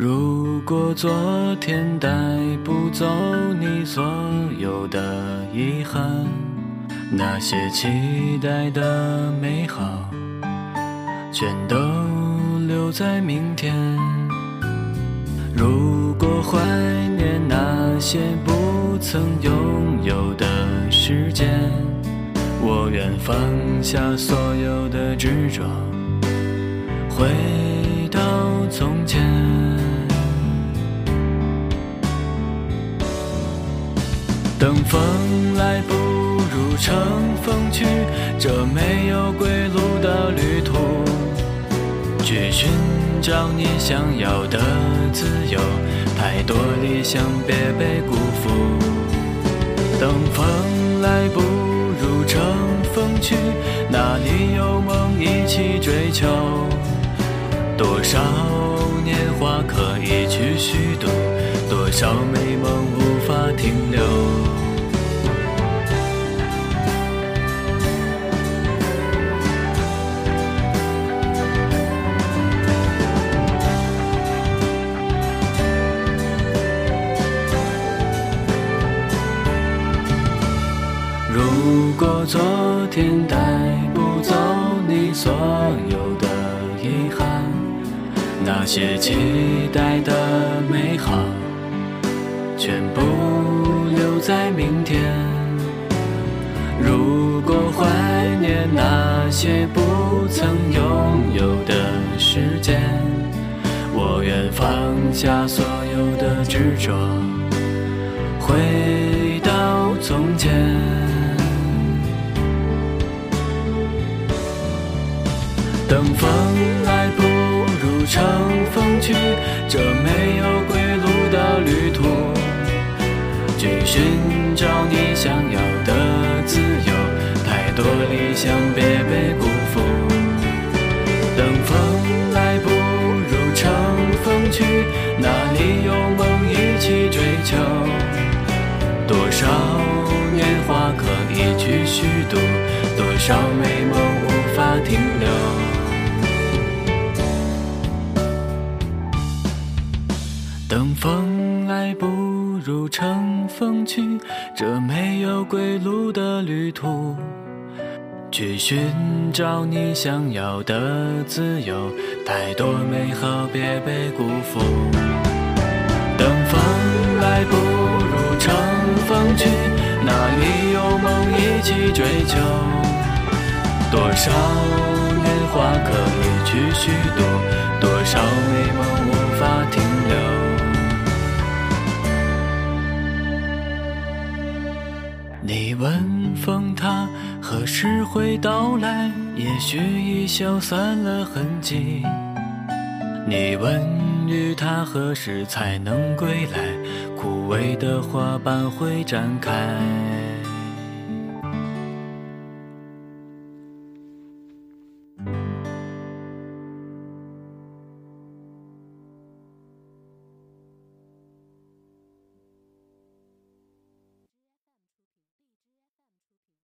如果昨天带不走你所有的遗憾，那些期待的美好，全都留在明天。如果怀念那些不曾拥有的时间，我愿放下所有的执着，回到从前。等风来，不如乘风去，这没有归路的旅途，去寻找你想要的自由。太多理想，别被辜负。等风来，不如乘风去，哪里有梦一起追求？多少年华可以去虚度，多少美梦无法停留。昨天带不走你所有的遗憾，那些期待的美好，全部留在明天。如果怀念那些不曾拥有的时间，我愿放下所有的执着，回到从前。等风来，不如乘风去，这没有归路的旅途，去寻找你想要的自由。太多理想，别被辜负。等风来，不如乘风去，哪里等风来，不如乘风去，这没有归路的旅途，去寻找你想要的自由。太多美好，别被辜负。等风来，不如乘风去，哪里有梦一起追求？多少年华可以去虚度，多少美梦何时会到来？也许已消散了痕迹。你问雨，它何时才能归来？枯萎的花瓣会展开。